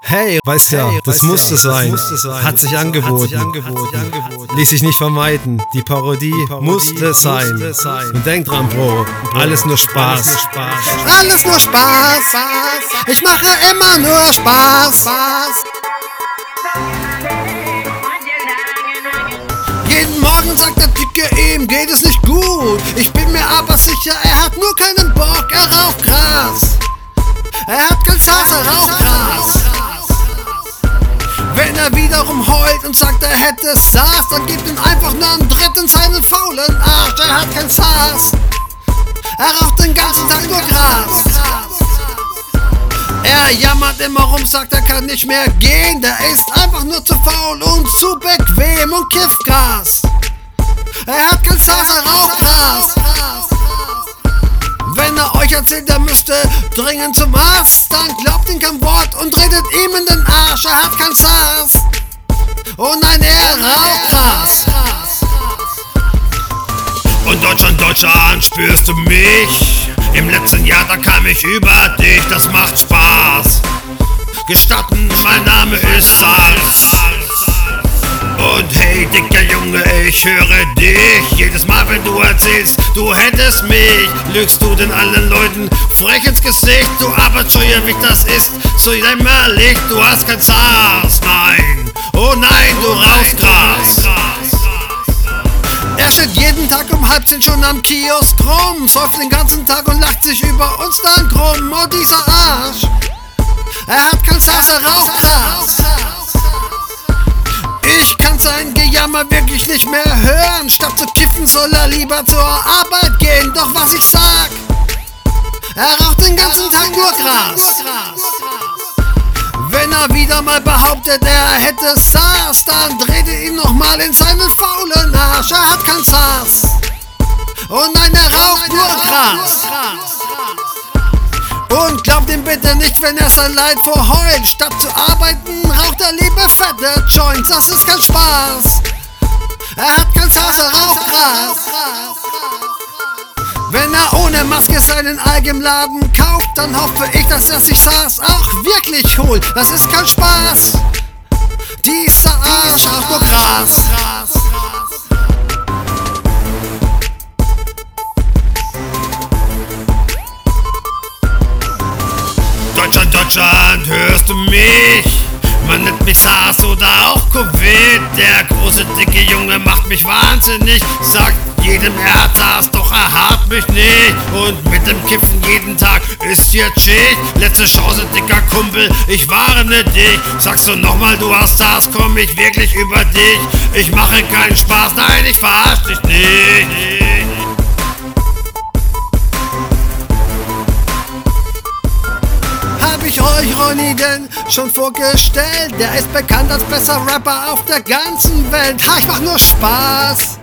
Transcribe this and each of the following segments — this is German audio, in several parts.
Hey, weiß ja, hey, das, musste, ja, sein. das musste sein. Hat sich angeboten. Hat sich angeboten. Ließ sich nicht vermeiden. Die Parodie, Die Parodie musste, sein. musste, sein. Und denk dran, Bro, alles nur Spaß. Alles nur Spaß. Alles nur Spaß. Ich mache immer nur Spaß. Jeden Morgen sagt der Dicke, ihm geht es nicht gut. Ich bin mir aber sicher, er hat nur keinen Bock, er raucht Gras. Er hat kein er Gras. Wenn er wiederum heult und sagt, er hätte SARS, dann gibt ihm einfach nur einen dritten seinen faulen Arsch. Er hat kein SARS. Er raucht den ganzen Tag nur Gras. Er jammert immer rum, sagt, er kann nicht mehr gehen. Der ist einfach nur zu faul und zu bequem und kifft Gras. Er hat kein SARS, er raucht Gras. Wenn er euch erzählt, er müsste dringend zum Arzt, dann glaubt ihm kein Wort und redet ihm in den Arsch, er hat kein SARS. Oh nein, er raucht Gras. Und Deutschland, Deutschland, spürst du mich? Im letzten Jahr, da kam ich über dich, das macht Spaß. Gestatten, ich höre dich. Jedes Mal, wenn du erzählst, du hättest mich, lügst du den allen Leuten frech ins Gesicht. Du Abertscheuer, wie das ist, so jämmerlich. Du hast kein SARS, nein. Oh nein, du rauchst Gras. Er steht jeden Tag um halb zehn schon am Kiosk rum, säuft den ganzen Tag und lacht sich über uns dann krumm. Oh, dieser Arsch. Er hat kein SARS, er raucht Gras. Sein Gejammer wirklich nicht mehr hören. Statt zu kiffen soll er lieber zur Arbeit gehen. Doch was ich sag, er raucht den ganzen Tag nur Gras. Wenn er wieder mal behauptet, er hätte SARS, dann dreht er ihn nochmal in seinen faulen Arsch. Er hat kein SARS. Oh nein, er raucht nur Gras. Und glaubt ihm bitte nicht, wenn er sein Leid verheult. Statt zu arbeiten, raucht er lieber fette Joints. Das ist kein Spaß. Er hat er raucht Gras. Wenn er ohne Maske seinen eigenen Laden kauft, dann hoffe ich, dass er sich SARS auch wirklich holt. Das ist kein Spaß. Dieser Arsch raucht nur Der große, dicke Junge macht mich wahnsinnig. Sagt jedem, er hat SARS, doch er hat mich nicht. Und mit dem Kiffen jeden Tag ist jetzt Schicht. Letzte Chance, dicker Kumpel, ich warne dich. Sagst du nochmal, du hast SARS, komm ich wirklich über dich. Ich mache keinen Spaß, nein, ich verarsch dich nicht. Denn schon vorgestellt. Der ist bekannt als besser Rapper auf der ganzen Welt. Ha, ich mach nur Spaß.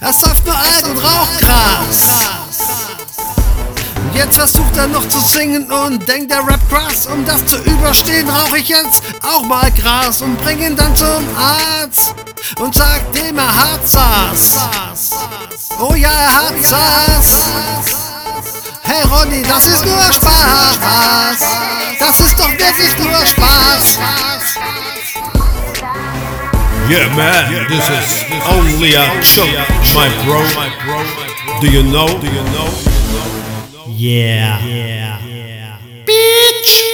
Er säuft nur alt und raucht Gras. Jetzt versucht er noch zu singen und denkt, der Rap krass. Um das zu überstehen, rauch ich jetzt auch mal Gras und bring ihn dann zum Arzt und sag dem, er hat. Oh ja, er hat SARS. Hey Ronny, das ist nur Spaß. Das. Yeah, man, this is only a show, my bro. Do you know? Do you know? Yeah. yeah. yeah. yeah. Bitch.